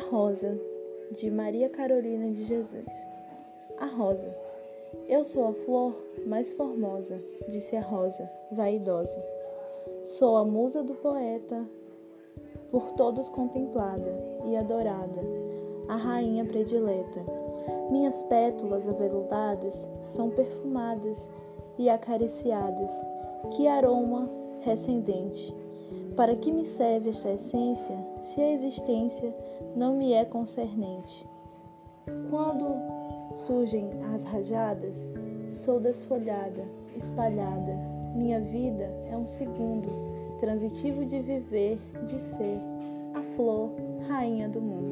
Rosa, de Maria Carolina de Jesus. A rosa. Eu sou a flor mais formosa, disse a rosa, vaidosa. Sou a musa do poeta, por todos contemplada e adorada, a rainha predileta. Minhas pétalas aveludadas são perfumadas e acariciadas. Que aroma recendente! Para que me serve esta essência, se a existência não me é concernente? Quando surgem as rajadas, sou desfolhada, espalhada. Minha vida é um segundo, transitivo de viver, de ser, a flor, rainha do mundo.